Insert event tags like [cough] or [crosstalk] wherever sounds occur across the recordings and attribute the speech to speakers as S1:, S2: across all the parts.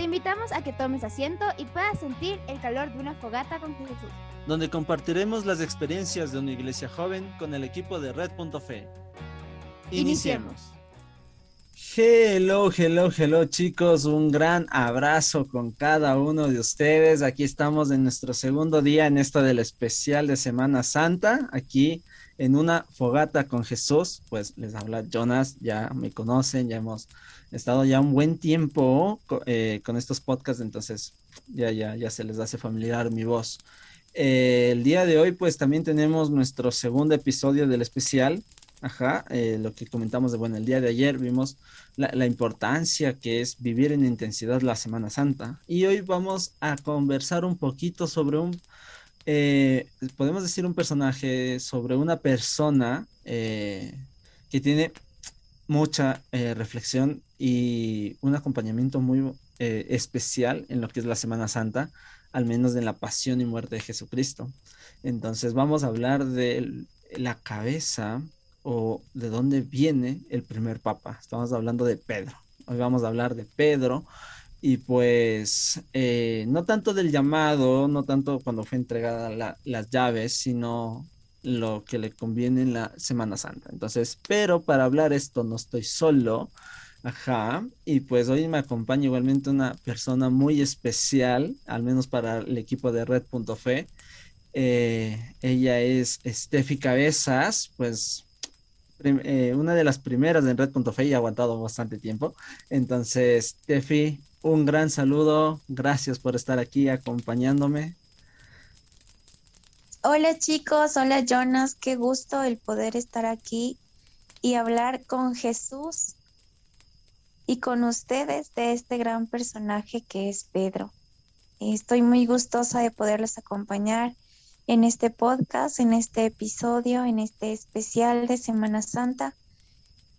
S1: Te invitamos a que tomes asiento y puedas sentir el calor de una fogata con Jesús.
S2: Donde compartiremos las experiencias de una iglesia joven con el equipo de Red.fe. Iniciemos. Hello, hello, hello chicos, un gran abrazo con cada uno de ustedes. Aquí estamos en nuestro segundo día en esto del especial de Semana Santa, aquí en una fogata con Jesús. Pues les habla Jonas, ya me conocen, ya hemos estado ya un buen tiempo eh, con estos podcasts, entonces ya, ya, ya se les hace familiar mi voz. Eh, el día de hoy pues también tenemos nuestro segundo episodio del especial Ajá, eh, lo que comentamos de, bueno, el día de ayer vimos la, importancia que es vivir en intensidad la Semana Santa. Y hoy vamos a conversar un poquito sobre un, eh, podemos decir un personaje, sobre una persona eh, que tiene mucha reflexión y un acompañamiento muy especial en lo que es la Semana Santa, al menos en la pasión y muerte de Jesucristo. Entonces vamos a hablar de la cabeza o de dónde viene el primer papa. Estamos hablando de Pedro. Hoy vamos a hablar de Pedro y pues eh, no tanto del llamado, no tanto cuando fue entregada las llaves, sino lo que le conviene en la Semana Santa. Entonces, pero para hablar esto no estoy solo. Ajá, y pues hoy me acompaña igualmente una persona muy especial, al menos para el equipo de Red.fe. Eh, ella es Steffi Cabezas, pues eh, una de las primeras en Red.fe y ha aguantado bastante tiempo. Entonces, Tefi, un gran saludo. Gracias por estar aquí acompañándome.
S3: Hola chicos, hola Jonas, qué gusto el poder estar aquí y hablar con Jesús y con ustedes de este gran personaje que es Pedro. Estoy muy gustosa de poderles acompañar en este podcast, en este episodio, en este especial de Semana Santa.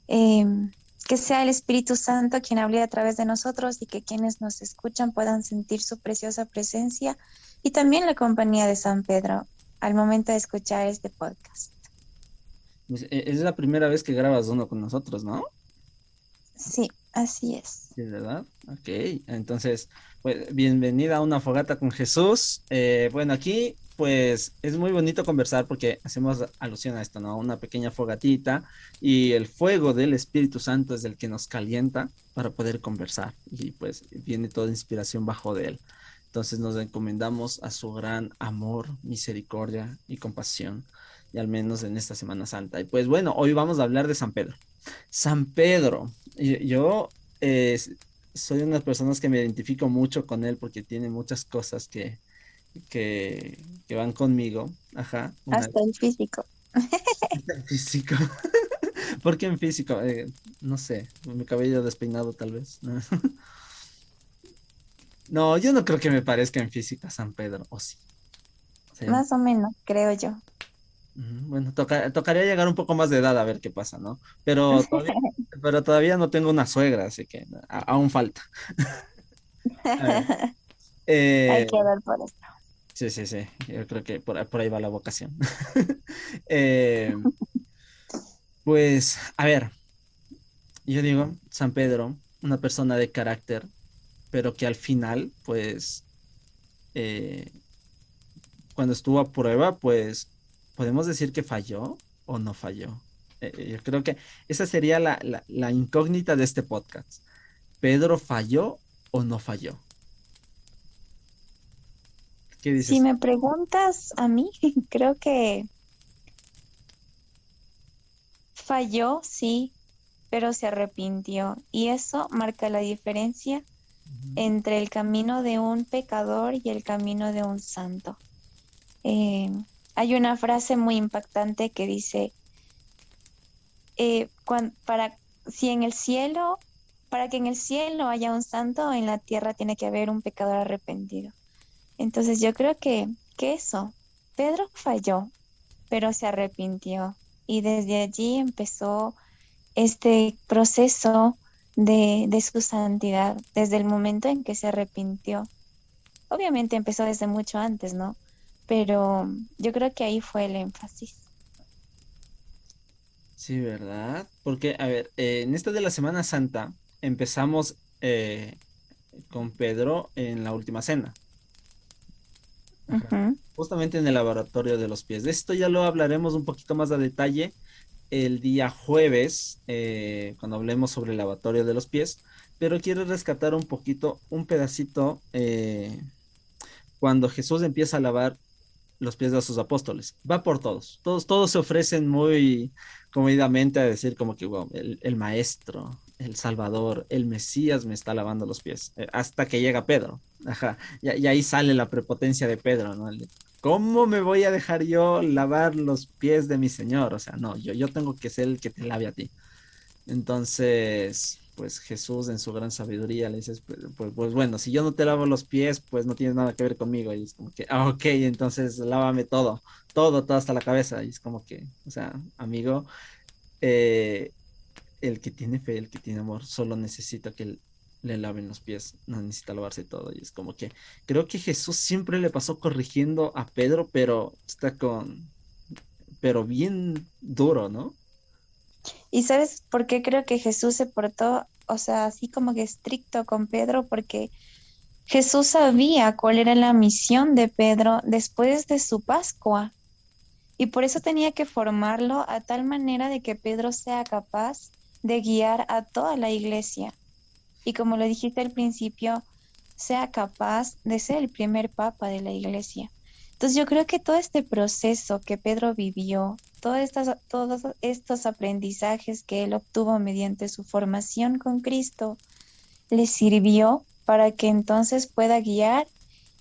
S3: Em, que sea el Espíritu Santo quien hable a través de nosotros y que quienes nos escuchan puedan sentir su preciosa presencia y también la compañía de San Pedro al momento de escuchar este podcast.
S2: Pues, e, es la primera vez que grabas uno con nosotros, ¿no?
S3: Sí, así es.
S2: Sí, ¿verdad? Ok, entonces, pues bienvenida a una fogata con Jesús. Eh, bueno, aquí pues es muy bonito conversar porque hacemos alusión a esto, ¿no? Una pequeña fogatita y el fuego del Espíritu Santo es el que nos calienta para poder conversar y pues viene toda inspiración bajo de él. Entonces nos encomendamos a su gran amor, misericordia y compasión, y al menos en esta Semana Santa. Y pues bueno, hoy vamos a hablar de San Pedro. San Pedro, yo eh, soy una de personas que me identifico mucho con él porque tiene muchas cosas que, que, van conmigo. Ajá.
S3: Hasta en físico.
S2: Hasta [laughs] en físico. [laughs] ¿Por qué en físico? Eh, no sé, mi cabello despeinado tal vez. no, [laughs] yo no creo que me parezca en física San Pedro, o sí.
S3: Más o menos, creo yo.
S2: Bueno, tocaría llegar un poco más de edad a ver qué pasa, ¿no? Pero todavía, pero todavía no tengo una suegra, así que aún falta.
S3: Hay que ver por esto.
S2: Sí, sí, sí. Yo creo que por, ahí va la vocación. [laughs] Eh, pues, a ver, yo digo, San Pedro, una persona de carácter, pero que al final, pues, eh, cuando estuvo a prueba, pues, podemos decir que falló o no falló. Eh, yo creo que esa sería la incógnita de este podcast. ¿Pedro falló o no falló?
S3: Si me preguntas a mí, [laughs] creo que falló, sí, pero se arrepintió. Y eso marca la diferencia entre el camino de un pecador y el camino de un santo. Eh, hay una frase muy impactante que dice, eh, para, si en el cielo, para que en el cielo haya un santo, en la tierra tiene que haber un pecador arrepentido. Entonces yo creo que, que eso, Pedro falló, pero se arrepintió y desde allí empezó este proceso de, de, su santidad, desde el momento en que se arrepintió. Obviamente empezó desde mucho antes, ¿no? Pero yo creo que ahí fue el énfasis.
S2: Sí, ¿verdad? Porque, a ver, eh, en esta de la Semana Santa empezamos eh, con Pedro en la última cena. Justamente en el laboratorio de los pies. De esto ya lo hablaremos un poquito más a detalle el día jueves, eh, cuando hablemos sobre el lavatorio de los pies, pero quiero rescatar un poquito, un pedacito, eh, cuando Jesús empieza a lavar los pies de sus apóstoles. Va por todos. Todos, todos se ofrecen muy comedidamente a decir como que, wow, el, maestro, el salvador, el Mesías me está lavando los pies. Eh, hasta que llega Pedro. Ajá. Y, ahí sale la prepotencia de Pedro, ¿no? ¿Cómo me voy a dejar yo lavar los pies de mi Señor? O sea, no, yo, yo tengo que ser el que te lave a ti. Entonces, pues Jesús en su gran sabiduría le dice, pues, pues, pues, bueno, si yo no te lavo los pies, pues no tienes nada que ver conmigo. Y es como que, ah, ok, entonces lávame todo, todo, todo hasta la cabeza. Y es como que, o sea, amigo, eh, el que tiene fe, el que tiene amor, solo necesita que le laven los pies, no necesita lavarse todo. Y es como que creo que Jesús siempre le pasó corrigiendo a Pedro, pero está con, pero bien duro, ¿no?
S3: ¿Y sabes por qué creo que Jesús se portó, o sea, así como que estricto con Pedro? Porque Jesús sabía cuál era la misión de Pedro después de su Pascua. Y por eso tenía que formarlo a tal manera de que Pedro sea capaz de guiar a toda la iglesia y como lo dijiste al principio, sea capaz de ser el primer papa de la iglesia. Entonces yo creo que todo este proceso que Pedro vivió, estas, todos estos aprendizajes que él obtuvo mediante su formación con Cristo, le sirvió para que entonces pueda guiar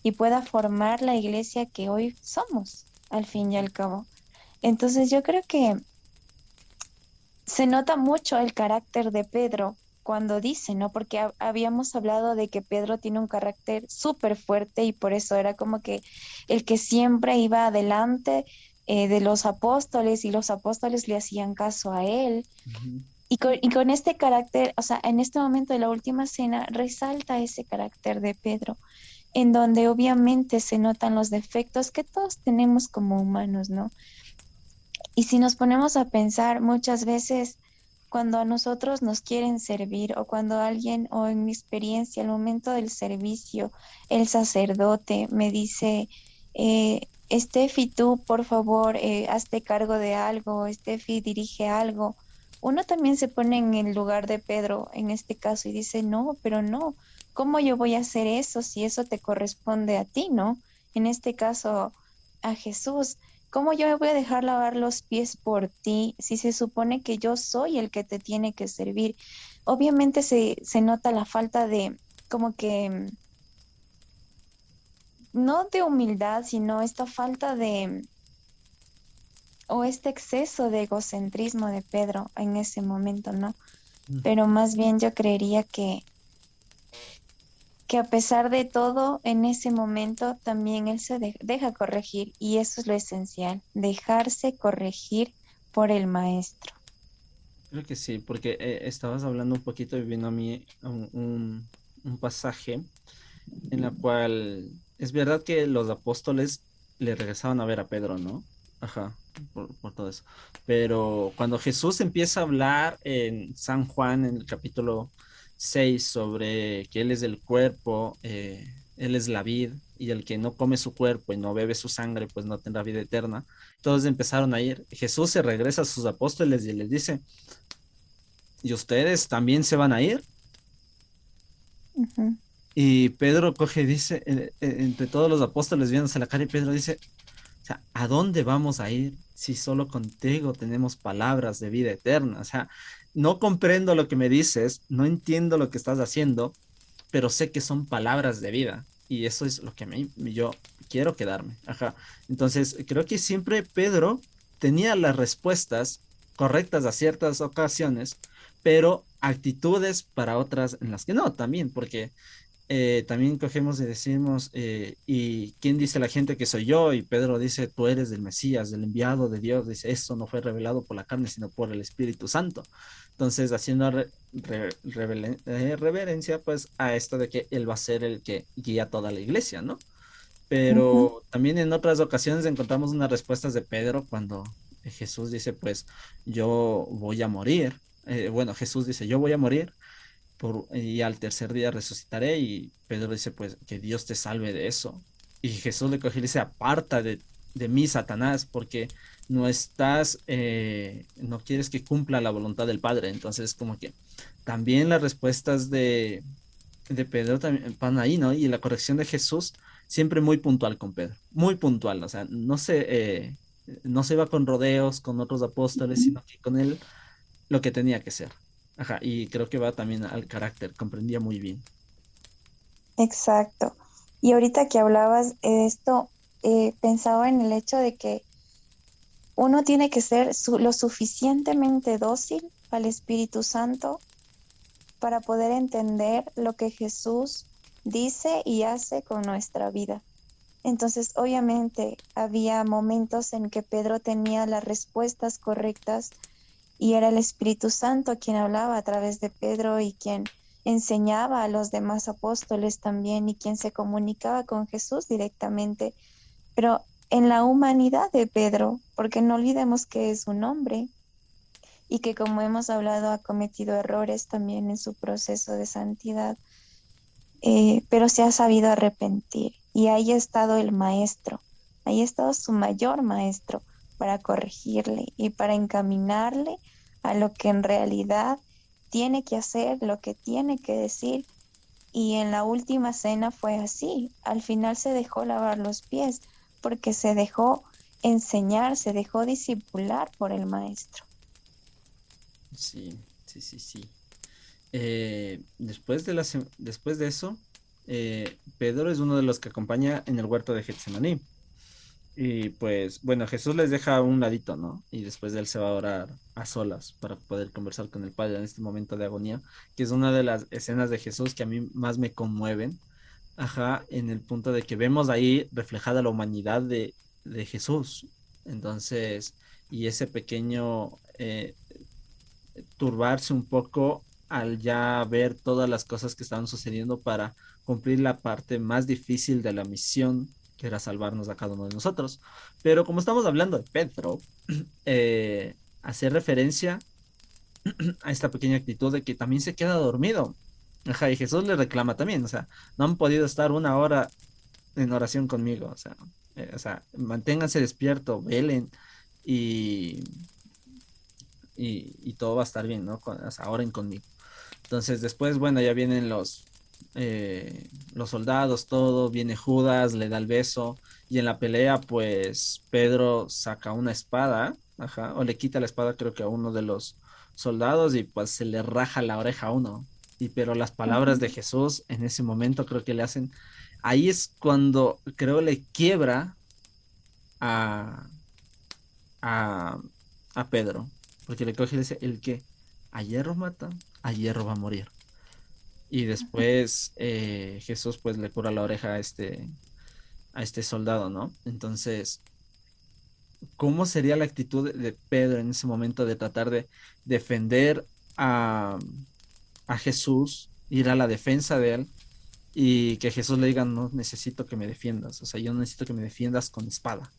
S3: y pueda formar la iglesia que hoy somos, al fin y al cabo. Entonces yo creo que se nota mucho el carácter de Pedro cuando dice, ¿no? Porque habíamos hablado de que Pedro tiene un carácter súper fuerte y por eso era como que el que siempre iba adelante eh, de los apóstoles y los apóstoles le hacían caso a él. y, con, y con este carácter, o sea, en este momento de la última cena, resalta ese carácter de Pedro, en donde obviamente se notan los defectos que todos tenemos como humanos, ¿no? Y si nos ponemos a pensar muchas veces, cuando a nosotros nos quieren servir o cuando alguien, o en mi experiencia, al momento del servicio, el sacerdote me dice, eh, Estefi, tú por favor, eh, hazte cargo de algo, Estefi, dirige algo. Uno también se pone en el lugar de Pedro en este caso y dice, no, pero no, ¿cómo yo voy a hacer eso si eso te corresponde a ti, no? En este caso, a Jesús. ¿Cómo yo me voy a dejar lavar los pies por ti si se supone que yo soy el que te tiene que servir? Obviamente se, se nota la falta de, como que, no de humildad, sino esta falta de, o este exceso de egocentrismo de Pedro en ese momento, ¿no? Pero más bien yo creería que que a pesar de todo, en ese momento también él se deja corregir y eso es lo esencial, dejarse corregir por el maestro.
S2: Creo que sí, porque eh, estabas hablando un poquito y vino a mí un, pasaje en la cual es verdad que los apóstoles le regresaban a ver a Pedro, ¿no? Ajá, por, por, todo eso. Pero cuando Jesús empieza a hablar en San Juan, en el capítulo 6 sobre que Él es el cuerpo, eh, Él es la vid, y el que no come su cuerpo y no bebe su sangre, pues no tendrá vida eterna. Todos empezaron a ir. Jesús se regresa a sus apóstoles y les dice, ¿y ustedes también se van a ir? Y Pedro coge y dice, eh, eh, entre todos los apóstoles viéndose la cara, y Pedro dice, o sea, ¿a dónde vamos a ir si solo contigo tenemos palabras de vida eterna? O sea, no comprendo lo que me dices, no entiendo lo que estás haciendo, pero sé que son palabras de vida y eso es lo que me, yo quiero quedarme. Ajá. Entonces, creo que siempre Pedro tenía las respuestas correctas a ciertas ocasiones, pero actitudes para otras en las que no, también, porque eh, también cogemos y decimos, eh, ¿y quién dice la gente que soy yo? Y Pedro dice, tú eres el Mesías, el enviado de Dios. Dice, eso no fue revelado por la carne, sino por el Espíritu Santo. Entonces, haciendo eh, reverencia, pues, a esto de que Él va a ser el que guía toda la iglesia, ¿no? Pero también en otras ocasiones encontramos unas respuestas de Pedro cuando Jesús dice, pues, yo voy a morir. bueno, Jesús dice, yo voy a morir por, y al tercer día resucitaré. Y Pedro dice, pues, que Dios te salve de eso. Y Jesús le coge y dice, aparta de, de mí, Satanás, porque no estás, eh, no quieres que cumpla la voluntad del Padre. Entonces, como que también las respuestas de, de Pedro también van ahí, ¿no? Y la corrección de Jesús siempre muy puntual con Pedro, muy puntual, o sea, no se, eh, no se iba con rodeos con otros apóstoles, sino que con él lo que tenía que ser. Ajá, y creo que va también al carácter, comprendía muy bien.
S3: Exacto. Y ahorita que hablabas de esto, eh, pensaba en el hecho de que uno tiene que ser lo suficientemente dócil al Espíritu Santo para poder entender lo que Jesús dice y hace con nuestra vida. Entonces, obviamente, había momentos en que Pedro tenía las respuestas correctas y era el Espíritu Santo quien hablaba a través de Pedro y quien enseñaba a los demás apóstoles también y quien se comunicaba con Jesús directamente. Pero en la humanidad de Pedro, porque no olvidemos que es un hombre, y que como hemos hablado ha cometido errores también en su proceso de santidad, eh, pero se ha sabido arrepentir y ahí ha estado el maestro, ahí ha estado su mayor maestro para corregirle y para encaminarle a lo que en realidad tiene que hacer, lo que tiene que decir. Y en la última cena fue así, al final se dejó lavar los pies porque se dejó enseñar, se dejó discipular por el maestro.
S2: Sí, sí, sí, sí. Eh, después, de la, después de eso, eh, Pedro es uno de los que acompaña en el huerto de Getsemaní. Y pues, bueno, Jesús les deja un ladito, ¿no? Y después de él se va a orar a solas para poder conversar con el Padre en este momento de agonía, que es una de las escenas de Jesús que a mí más me conmueven. Ajá, en el punto de que vemos ahí reflejada la humanidad de, de Jesús. Entonces, y ese pequeño eh, turbarse un poco al ya ver todas las cosas que estaban sucediendo para cumplir la parte más difícil de la misión, que era salvarnos a cada uno de nosotros. Pero como estamos hablando de Pedro, [clears throat] eh, hacer referencia [clears throat] a esta pequeña actitud de que también se queda dormido. Ajá, y Jesús le reclama también, o sea, no han podido estar una hora en oración conmigo, o sea, eh, manténganse despierto, velen y y, todo va a estar bien, ¿no? Con, o sea, oren conmigo. Entonces después, bueno, ya vienen los, eh, los soldados, todo, viene Judas, le da el beso y en la pelea pues Pedro saca una espada, ajá, o le quita la espada creo que a uno de los soldados y pues se le raja la oreja a uno. Y pero las palabras de Jesús en ese momento creo que le hacen, ahí es cuando creo le quiebra a, a, a Pedro, porque le coge y dice, el que a hierro mata, a hierro va a morir. Y después eh, Jesús pues le cura la oreja a este, a este soldado, ¿no? Entonces, ¿cómo sería la actitud de Pedro en ese momento de tratar de defender a, a Jesús, ir a la defensa de él y que Jesús le diga, no necesito que me defiendas, o sea, yo necesito que me defiendas con espada.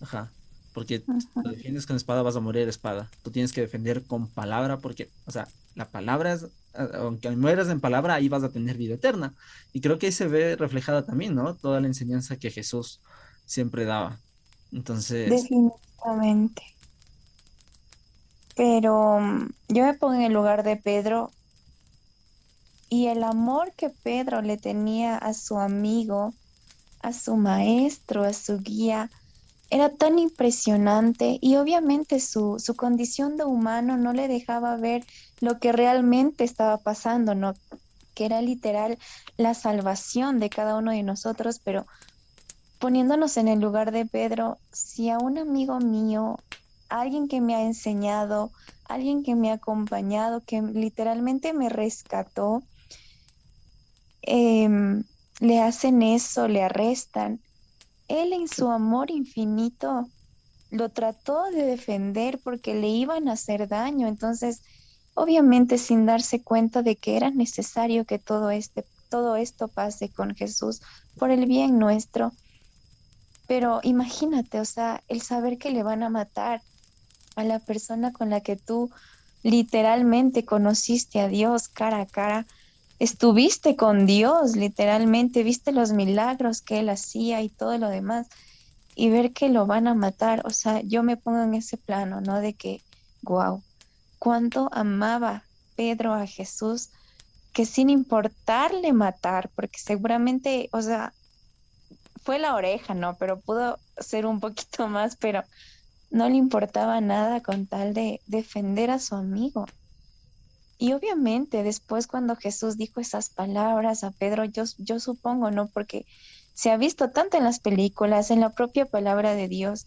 S2: Ajá porque si lo defiendes con espada vas a morir espada. Tú tienes que defender con palabra porque, o sea, la palabra es, aunque mueras en palabra, ahí vas a tener vida eterna. Y creo que ahí se ve reflejada también, ¿no? Toda la enseñanza que Jesús siempre daba. Entonces...
S3: Definitivamente. Pero mm, yo me pongo en el lugar de Pedro y el amor que Pedro le tenía a su amigo, a su maestro, a su guía, era tan impresionante y obviamente su, su, condición de humano no le dejaba ver lo que realmente estaba pasando, ¿no? que era literal la salvación de cada uno de nosotros, pero poniéndonos en el lugar de Pedro, si a un amigo mío, alguien que me ha enseñado, alguien que me ha acompañado, que literalmente me rescató, em, le hacen eso, le arrestan, él en su amor infinito lo trató de defender porque le iban a hacer daño. Entonces, obviamente sin darse cuenta de que era necesario que todo, este, todo esto pase con Jesús por el bien nuestro. Pero imagínate, o sea, el saber que le van a matar a la persona con la que tú literalmente conociste a Dios cara a cara, estuviste con Dios, literalmente, viste los milagros que Él hacía y todo lo demás, y ver que lo van a matar, o sea, yo me pongo en ese plano, ¿no? De que, wow, cuánto amaba Pedro a Jesús, que sin importarle matar, porque seguramente, o sea, fue la oreja, ¿no? Pero pudo ser un poquito [laughs] más, pero no le importaba nada con tal de defender a su amigo. Y obviamente después cuando Jesús dijo esas palabras a Pedro, yo, yo supongo, ¿no? Porque se ha visto tanto en las películas, en la propia palabra de Dios,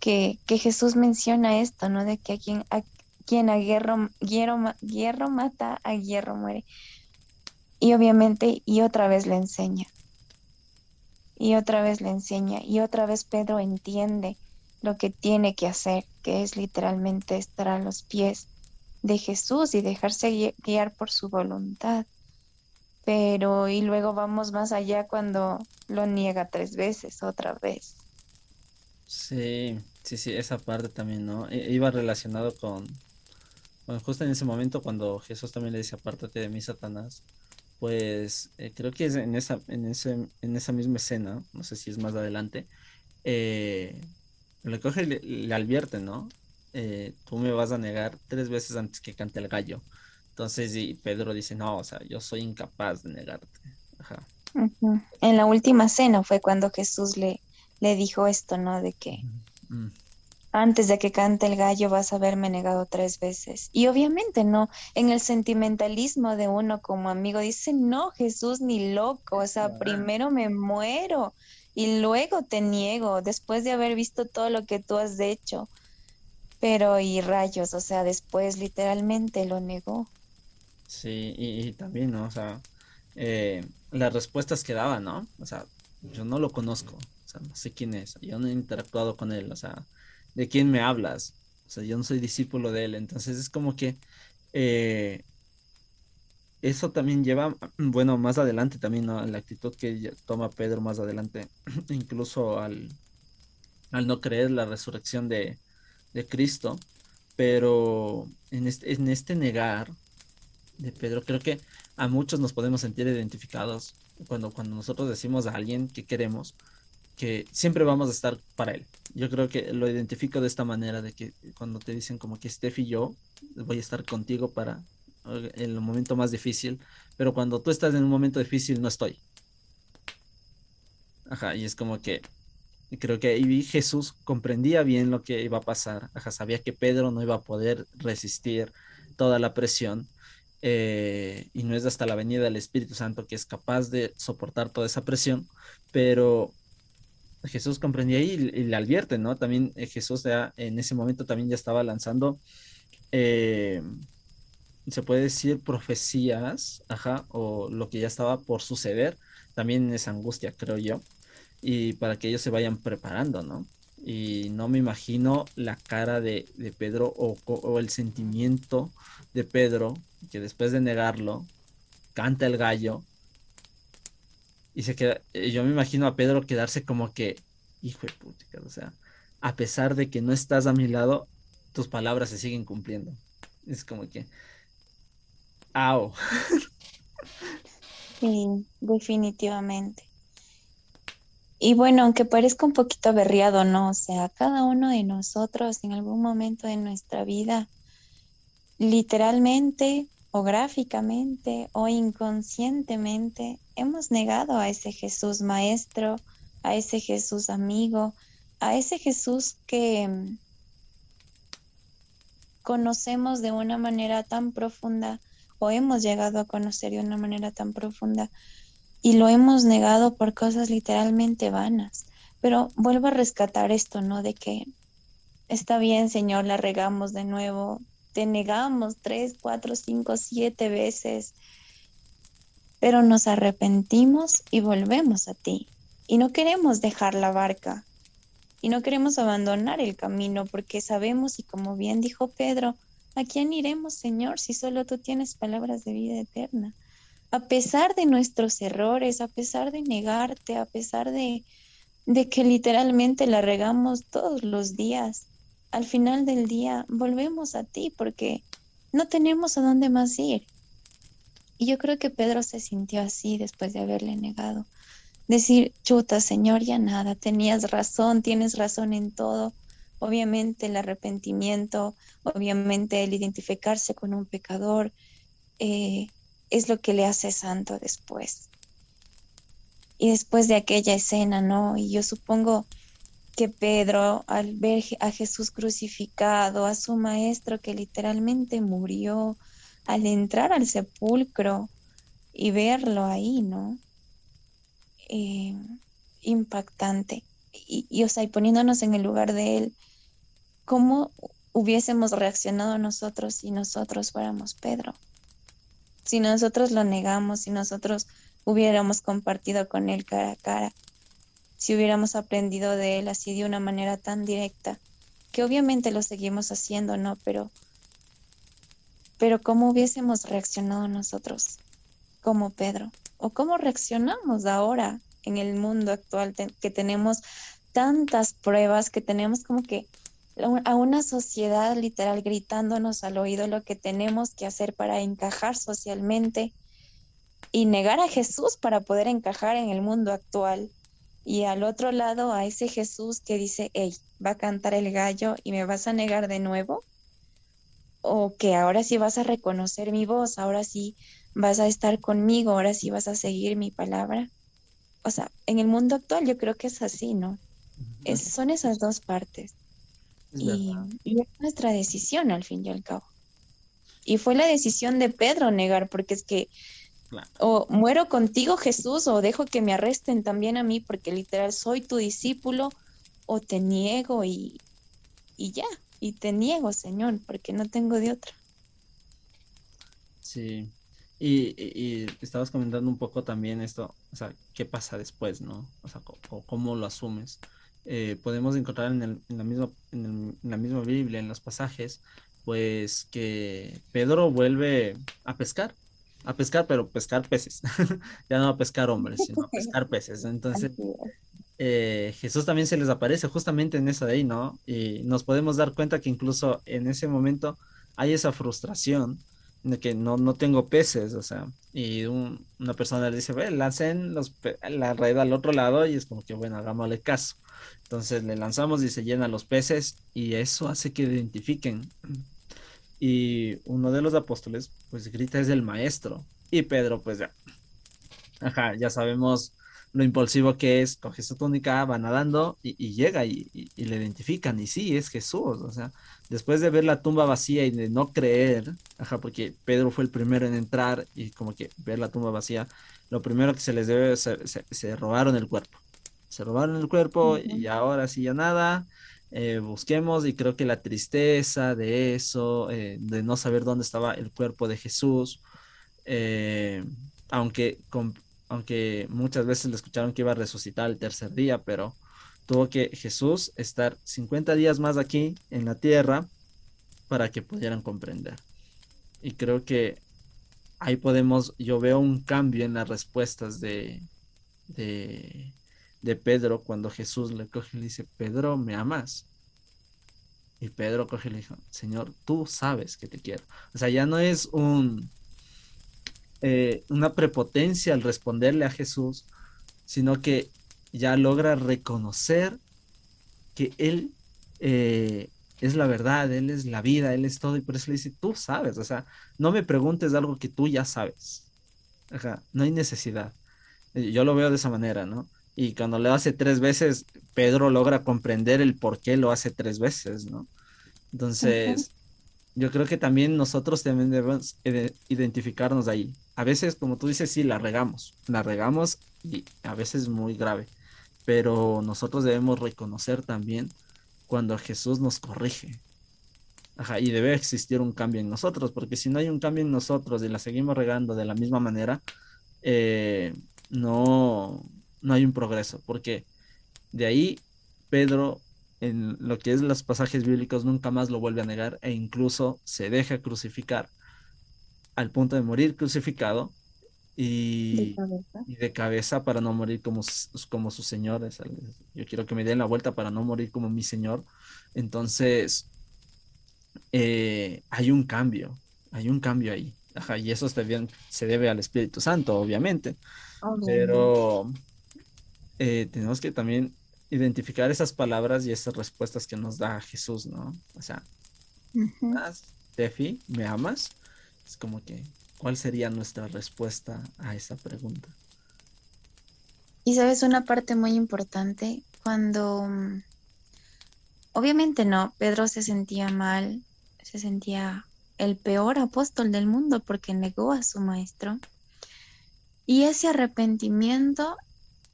S3: que, que Jesús menciona esto, ¿no? De que a quien a, quien hierro mata, a hierro muere. Y obviamente, y otra vez le enseña. Y otra vez le enseña. Y otra vez Pedro entiende lo que tiene que hacer, que es literalmente estar a los pies de Jesús y dejarse guiar por su voluntad. Pero y luego vamos más allá cuando lo niega tres veces, otra vez.
S2: Sí, sí, sí, esa parte también, ¿no? Iba relacionado con, bueno, justo en ese momento cuando Jesús también le dice, apártate de mí, Satanás, pues eh, creo que es en esa, en, ese, en esa misma escena, no sé si es más adelante, eh, le coge y le, advierte, ¿no? Eh, tú me vas a negar tres veces antes que cante el gallo. Entonces, y Pedro dice, no, o sea, yo soy incapaz de negarte. Ajá.
S3: En la última cena fue cuando Jesús le, le dijo esto, ¿no? De que mm. antes de que cante el gallo vas a haberme negado tres veces. Y obviamente no, en el sentimentalismo de uno como amigo dice, no, Jesús ni loco, o sea, primero me muero y luego te niego después de haber visto todo lo que tú has hecho. Pero y rayos, o sea, después literalmente lo negó.
S2: Sí, y, también, ¿no? O sea, eh, las respuestas que daba, ¿no? O sea, yo no lo conozco, o sea, no sé quién es, yo no he interactuado con él, o sea, ¿de quién me hablas? O sea, yo no soy discípulo de él, entonces es como que eh, eso también lleva, bueno, más adelante también, ¿no? La actitud que toma Pedro más adelante, [clears throat] incluso al, al no creer la resurrección de, de Cristo, pero en este, en este negar de Pedro, creo que a muchos nos podemos sentir identificados cuando, cuando nosotros decimos a alguien que queremos, que siempre vamos a estar para él. Yo creo que lo identifico de esta manera, de que cuando te dicen como que Steph y yo voy a estar contigo para el momento más difícil, pero cuando tú estás en un momento difícil no estoy. Ajá, y es como que creo que ahí Jesús comprendía bien lo que iba a pasar. Ajá, sabía que Pedro no iba a poder resistir toda la presión. Eh, y no es hasta la venida del Espíritu Santo que es capaz de soportar toda esa presión, pero Jesús comprendía y, le advierte, ¿no? También eh, Jesús ya en ese momento también ya estaba lanzando eh, se puede decir profecías, ajá, o lo que ya estaba por suceder, también es angustia, creo yo, y para que ellos se vayan preparando, ¿no? Y no me imagino la cara de, Pedro o, el sentimiento de Pedro, que después de negarlo, canta el gallo, y se queda, eh, yo me imagino a Pedro quedarse como que, hijo de puta, o sea, a pesar de que no estás a mi lado, tus palabras se siguen cumpliendo. Es como que, [laughs]
S3: Sí, definitivamente. Y bueno, aunque parezca un poquito aberriado, ¿no? O sea, cada uno de nosotros en algún momento de nuestra vida, literalmente o gráficamente o inconscientemente, hemos negado a ese Jesús maestro, a ese Jesús amigo, a ese Jesús que mm, conocemos de una manera tan profunda o hemos llegado a conocer de una manera tan profunda y lo hemos negado por cosas literalmente vanas. Pero vuelvo a rescatar esto, ¿no? De que está bien, Señor, la regamos de nuevo, te negamos tres, cuatro, cinco, siete veces, pero nos arrepentimos y volvemos a ti. Y no queremos dejar la barca y no queremos abandonar el camino porque sabemos, y como bien dijo Pedro, ¿A quién iremos, Señor, si solo tú tienes palabras de vida eterna? A pesar de nuestros errores, a pesar de negarte, a pesar de, de que literalmente la regamos todos los días, al final del día volvemos a ti porque no tenemos a dónde más ir. Y yo creo que Pedro se sintió así después de haberle negado. Decir, chuta, Señor, ya nada, tenías razón, tienes razón en todo. Obviamente el arrepentimiento, obviamente el identificarse con un pecador, eh, es lo que le hace santo después. Y después de aquella escena, ¿no? Y yo supongo que Pedro, al ver a Jesús crucificado, a su maestro que literalmente murió, al entrar al sepulcro y verlo ahí, ¿no? Eh, impactante. Y, y, o sea, y poniéndonos en el lugar de él, ¿cómo hubiésemos reaccionado nosotros si nosotros fuéramos Pedro? Si nosotros lo negamos, si nosotros hubiéramos compartido con él cara a cara, si hubiéramos aprendido de él así de una manera tan directa, que obviamente lo seguimos haciendo, ¿no? Pero, pero ¿cómo hubiésemos reaccionado nosotros como Pedro? ¿O cómo reaccionamos ahora en el mundo actual que tenemos tantas pruebas, que tenemos como que a una sociedad literal gritándonos al oído lo que tenemos que hacer para encajar socialmente y negar a Jesús para poder encajar en el mundo actual. Y al otro lado a ese Jesús que dice, hey, va a cantar el gallo y me vas a negar de nuevo. O que ahora sí vas a reconocer mi voz, ahora sí vas a estar conmigo, ahora sí vas a seguir mi palabra. O sea, en el mundo actual yo creo que es así, ¿no? son esas dos partes. Y, es nuestra decisión al fin y al cabo. Y fue la decisión de Pedro negar, porque es que o muero contigo Jesús o dejo que me arresten también a mí porque literal soy tu discípulo o te niego y, y ya, y te niego Señor porque no tengo de otra.
S2: Sí, y, y, estabas comentando un poco también esto, o sea, qué pasa después, ¿no? O sea, cómo lo asumes. Eh, podemos encontrar en, el, en, la misma, en, la misma Biblia, en los pasajes, pues que Pedro vuelve a pescar, a pescar, pero pescar peces, [laughs] ya no a pescar hombres, sino a pescar [laughs] peces. Entonces, eh, Jesús también se les aparece justamente en eso de ahí, ¿no? Y nos podemos dar cuenta que incluso en ese momento hay esa frustración de que no, no tengo peces, o sea, y una persona le dice, ve, lancen la red al otro lado y es como que, bueno, hagámosle caso. Entonces le lanzamos y se llenan los peces y eso hace que identifiquen. Y uno de los apóstoles pues grita es el maestro y Pedro pues ya, ajá, ya sabemos lo impulsivo que es, coge su túnica, va nadando y, llega y, le identifican y sí, es Jesús, o sea, después de ver la tumba vacía y de no creer, ajá, porque Pedro fue el primero en entrar y como que ver la tumba vacía, lo primero que se les debe, se, se robaron el cuerpo se robaron el cuerpo y ahora sí ya nada. Eh, busquemos y creo que la tristeza de eso, eh, de no saber dónde estaba el cuerpo de Jesús, eh, aunque, aunque muchas veces le escucharon que iba a resucitar el tercer día, pero tuvo que Jesús estar 50 días más aquí en la tierra para que pudieran comprender. Y creo que ahí podemos, yo veo un cambio en las respuestas de, de, de Pedro cuando Jesús le coge y le dice, Pedro, ¿me amas? Y Pedro coge y le dijo, Señor, tú sabes que te quiero. O sea, ya no es un, eh, una prepotencia al responderle a Jesús, sino que ya logra reconocer que Él eh, es la verdad, Él es la vida, Él es todo, y por eso le dice, tú sabes, o sea, no me preguntes algo que tú ya sabes. No hay necesidad. Yo lo veo de esa manera, ¿no? Y cuando lo hace tres veces, Pedro logra comprender el por qué lo hace tres veces, ¿no? Entonces, yo creo que también nosotros también debemos identificarnos ahí. A veces, como tú dices, sí, la regamos, la regamos y a veces muy grave, pero nosotros debemos reconocer también cuando Jesús nos corrige. Ajá, y debe existir un cambio en nosotros, porque si no hay un cambio en nosotros y la seguimos regando de la misma manera, eh, no, no hay un progreso, porque de ahí Pedro, en lo que es los pasajes bíblicos, nunca más lo vuelve a negar e incluso se deja crucificar al punto de morir crucificado y de cabeza, para no morir como, como sus señores. Yo quiero que me den la vuelta para no morir como mi señor. Entonces, eh, hay un cambio, hay un cambio ahí. Ajá, y eso se debe al Espíritu Santo, obviamente. Pero eh, tenemos que también identificar esas palabras y esas respuestas que nos da Jesús, ¿no? O sea, Tefi, ¿me amas? Es como que, ¿cuál sería nuestra respuesta a esa pregunta?
S3: Y sabes, una parte muy importante, cuando, mm, obviamente no, Pedro se sentía mal, se sentía el peor apóstol del mundo porque negó a su maestro. Y ese arrepentimiento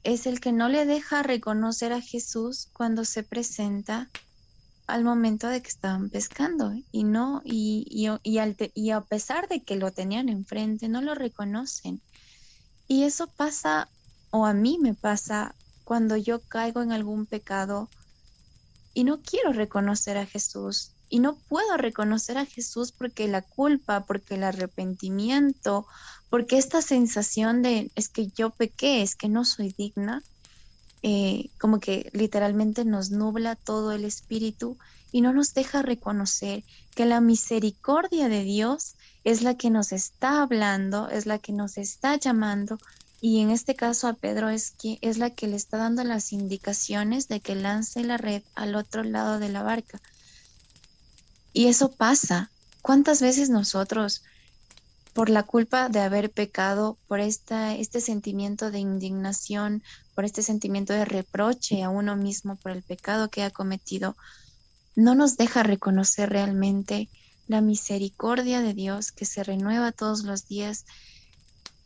S3: es el que no le deja reconocer a Jesús cuando se presenta al momento de que estaban pescando y no y, y, y, a pesar de que lo tenían enfrente no lo reconocen. Y eso pasa o a mí me pasa cuando yo caigo en algún pecado y no quiero reconocer a Jesús y no puedo reconocer a Jesús porque la culpa, porque el arrepentimiento, porque esta sensación de es que yo pequé, es que no soy digna, eh, como que literalmente nos nubla todo el espíritu y no nos deja reconocer que la misericordia de Dios es la que nos está hablando, es la que nos está llamando y en este caso a Pedro es, que, es la que le está dando las indicaciones de que lance la red al otro lado de la barca. Y eso pasa. ¿Cuántas veces nosotros, por la culpa de haber pecado, por esta, este sentimiento de indignación, por este sentimiento de reproche a uno mismo por el pecado que ha cometido, no nos deja reconocer realmente la misericordia de Dios que se renueva todos los días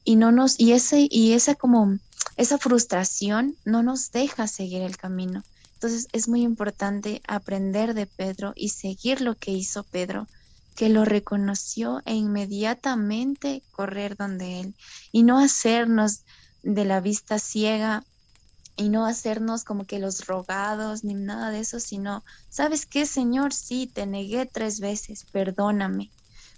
S3: y no nos y ese y esa como esa frustración no nos deja seguir el camino. Entonces es muy importante aprender de Pedro y seguir lo que hizo Pedro, que lo reconoció e inmediatamente correr donde él y no hacernos de la vista ciega y no hacernos como que los rogados ni nada de eso, sino, ¿sabes qué, Señor? Sí, te negué tres veces, perdóname,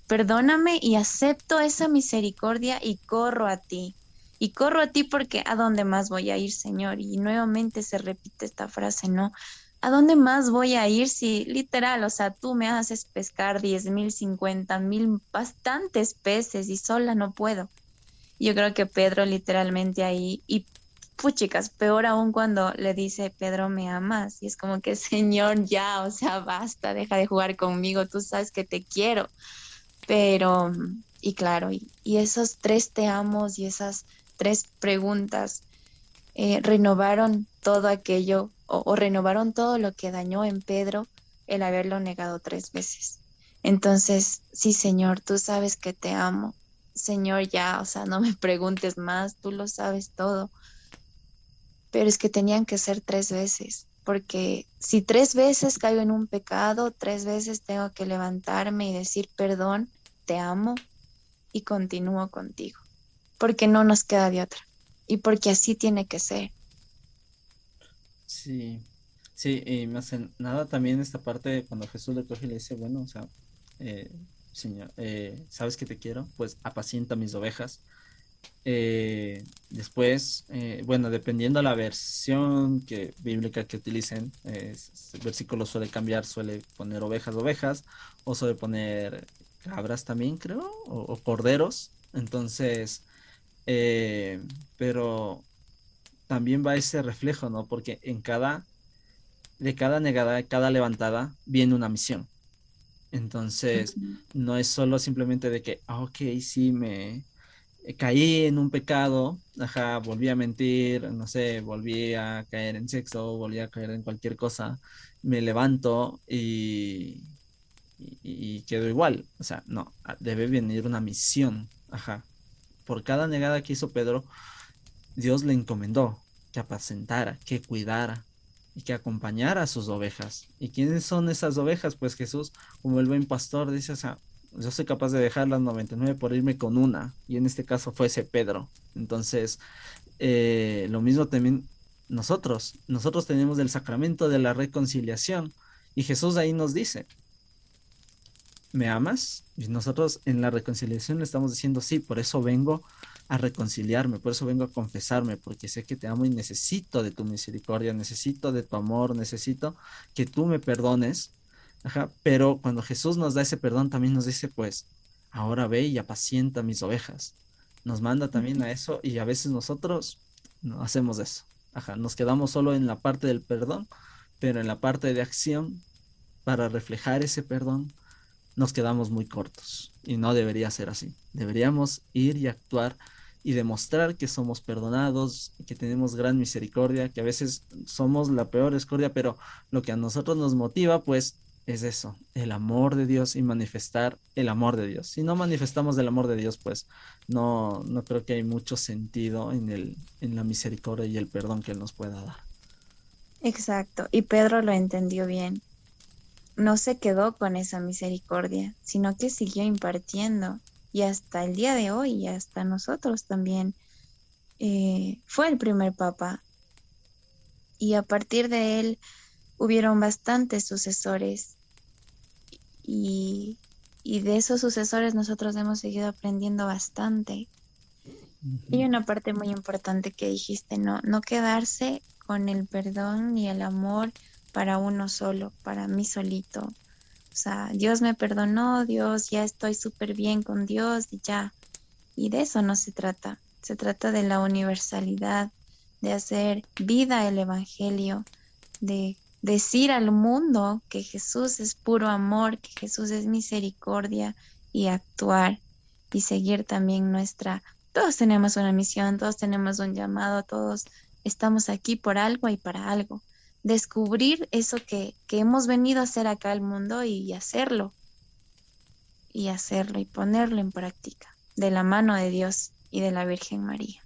S3: perdóname y acepto esa misericordia y corro a ti y corro a ti porque a dónde más voy a ir, Señor. Y nuevamente se repite esta frase, ¿no? ¿A dónde más voy a ir si literal, o sea, tú me haces pescar diez mil, cincuenta mil, bastantes peces y sola no puedo? Yo creo que Pedro literalmente ahí, y puchicas, peor aún cuando le dice, Pedro, me amas. Y es como que, Señor, ya, o sea, basta, deja de jugar conmigo, tú sabes que te quiero. Pero, y claro, y, y esos tres te amos y esas tres preguntas eh, renovaron todo aquello o, renovaron todo lo que dañó en Pedro el haberlo negado tres veces. Entonces, sí, Señor, tú sabes que te amo. Señor, ya, o sea, no me preguntes más, tú lo sabes todo. Pero es que tenían que ser tres veces, porque si tres veces caigo en un pecado, tres veces tengo que levantarme y decir perdón, te amo y continúo contigo porque no nos queda de otra y porque así tiene que ser.
S2: Sí, sí, y más en nada también esta parte cuando Jesús le coge y le dice, bueno, o sea, eh, Señor, eh, sabes que te quiero, pues apacienta mis ovejas. Eh, después, bueno, dependiendo la versión que, bíblica que utilicen, el versículo suele cambiar, suele poner ovejas, ovejas, o suele poner cabras también, creo, o corderos. Entonces, eh, pero también va ese reflejo, ¿no? Porque en cada, de cada negada, de cada levantada, viene una misión. Entonces, no es solo simplemente de que, ah, ok, sí, me caí en un pecado, ajá, volví a mentir, no sé, volví a caer en sexo, volví a caer en cualquier cosa, me levanto y, y, y quedo igual. O sea, no, debe venir una misión, ajá por cada negada que hizo Pedro, Dios le encomendó que apacentara, que cuidara y que acompañara a sus ovejas. ¿Y quiénes son esas ovejas? Pues Jesús, como el buen pastor, dice, o sea, yo soy capaz de dejar las 99 por irme con una. Y en este caso fue ese Pedro. Entonces, eh, lo mismo también nosotros. Nosotros tenemos el sacramento de la reconciliación. Y Jesús ahí nos dice, ¿me amas? Y nosotros en la reconciliación le estamos diciendo, sí, por eso vengo a reconciliarme, por eso vengo a confesarme, porque sé que te amo y necesito de tu misericordia, necesito de tu amor, necesito que tú me perdones. Ajá, pero cuando Jesús nos da ese perdón, también nos dice, pues, ahora ve y apacienta mis ovejas. Nos manda también a eso y a veces nosotros no hacemos eso. Ajá, nos quedamos solo en la parte del perdón, pero en la parte de acción, para reflejar ese perdón, nos quedamos muy cortos. Y no debería ser así. Deberíamos ir y actuar y demostrar que somos perdonados, que tenemos gran misericordia, que a veces somos la peor escordia, pero lo que a nosotros nos motiva, pues es eso, el amor de Dios y manifestar el amor de Dios. Si no manifestamos el amor de Dios, pues no, no creo que hay mucho sentido en, el, en la misericordia y el perdón que Él nos pueda dar.
S3: Exacto, y Pedro lo entendió bien. No se quedó con esa misericordia, sino que siguió impartiendo. Y hasta el día de hoy, y hasta nosotros también, eh, fue el primer papa. Y a partir de él hubieron bastantes sucesores y, de esos sucesores nosotros hemos seguido aprendiendo bastante. Y una parte muy importante que dijiste, no, no quedarse con el perdón y el amor para uno solo, para mí solito. O sea, Dios me perdonó, Dios, ya estoy súper bien con Dios y ya. Y de eso no se trata. Se trata de la universalidad, de hacer vida el Evangelio, de decir al mundo que Jesús es puro amor, que Jesús es misericordia y actuar y seguir también nuestra... Todos tenemos una misión, todos tenemos un llamado, todos estamos aquí por algo y para algo. Descubrir eso que, que hemos venido a hacer acá al mundo y hacerlo. Y hacerlo y ponerlo en práctica de la mano de Dios y de la Virgen María.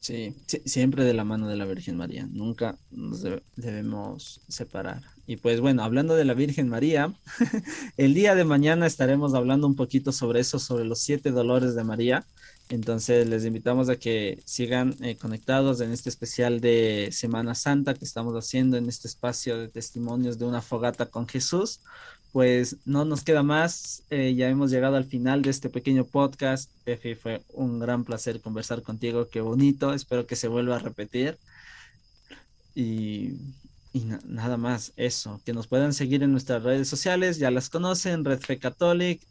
S2: Sí, siempre de la mano de la Virgen María, nunca nos debemos separar. Y pues bueno, hablando de la Virgen María, [laughs] el día de mañana estaremos hablando un poquito sobre eso, sobre los siete dolores de María. Entonces les invitamos a que sigan eh, conectados en este especial de Semana Santa que estamos haciendo en este espacio de testimonios de una fogata con Jesús pues no nos queda más. Eh, ya hemos llegado al final de este pequeño podcast. Pefi, fue un gran placer conversar contigo. Qué bonito. Espero que se vuelva a repetir. Y, nada más, eso. Que nos puedan seguir en nuestras redes sociales. Ya las conocen, Red Fe Catholic,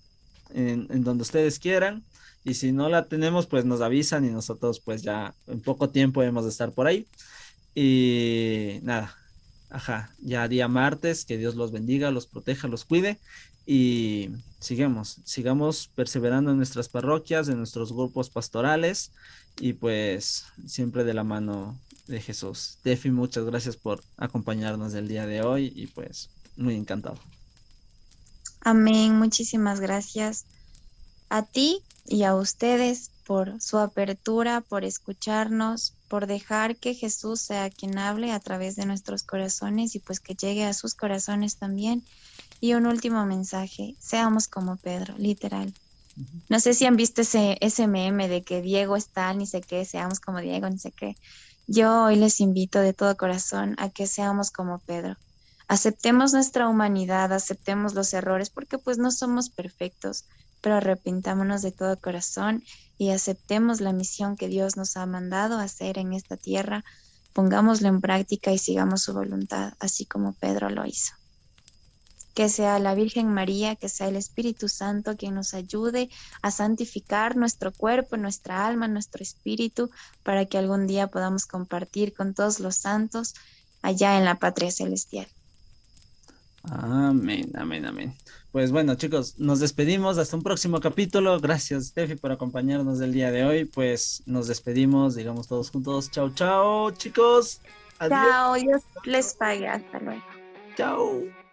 S2: en donde ustedes quieran. Y si no la tenemos, pues nos avisan y nosotros pues ya en poco tiempo hemos de estar por ahí. Y nada, Ajá, ya día martes, que Dios los bendiga, los proteja, los cuide y sigamos, sigamos perseverando en nuestras parroquias, en nuestros grupos pastorales y pues siempre de la mano de Jesús. Tefi, muchas gracias por acompañarnos el día de hoy y pues muy encantado.
S3: Amén, muchísimas gracias a ti y a ustedes por su apertura, por escucharnos, por dejar que Jesús sea quien hable a través de nuestros corazones y pues que llegue a sus corazones también. Y un último mensaje, seamos como Pedro, literal. No sé si han visto ese, ese meme de que Diego está, ni sé qué, seamos como Diego, ni sé qué. Yo hoy les invito de todo corazón a que seamos como Pedro. Aceptemos nuestra humanidad, aceptemos los errores, porque pues no somos perfectos, pero arrepintámonos de todo corazón y aceptemos la misión que Dios nos ha mandado hacer en esta tierra, pongámoslo en práctica y sigamos su voluntad, así como Pedro lo hizo. Que sea la Virgen María, que sea el Espíritu Santo quien nos ayude a santificar nuestro cuerpo, nuestra alma, nuestro espíritu, para que algún día podamos compartir con todos los santos allá en la patria celestial.
S2: Amén, amén, amén. Pues bueno, chicos, nos despedimos hasta un próximo capítulo. Gracias, Steffi, por acompañarnos el día de hoy. Pues nos despedimos, digamos todos juntos. Chao, chao, chicos.
S3: Adiós. Chao, Dios les pague. Hasta luego.
S2: Chao.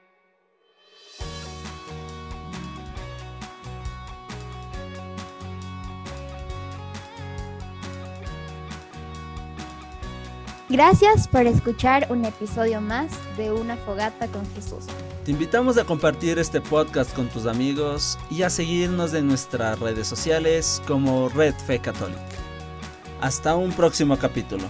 S1: Gracias por escuchar un episodio más de Una Fogata con Jesús.
S2: Te invitamos a compartir este podcast con tus amigos y a seguirnos en nuestras redes sociales como Red Fe Catholic. Hasta un próximo capítulo.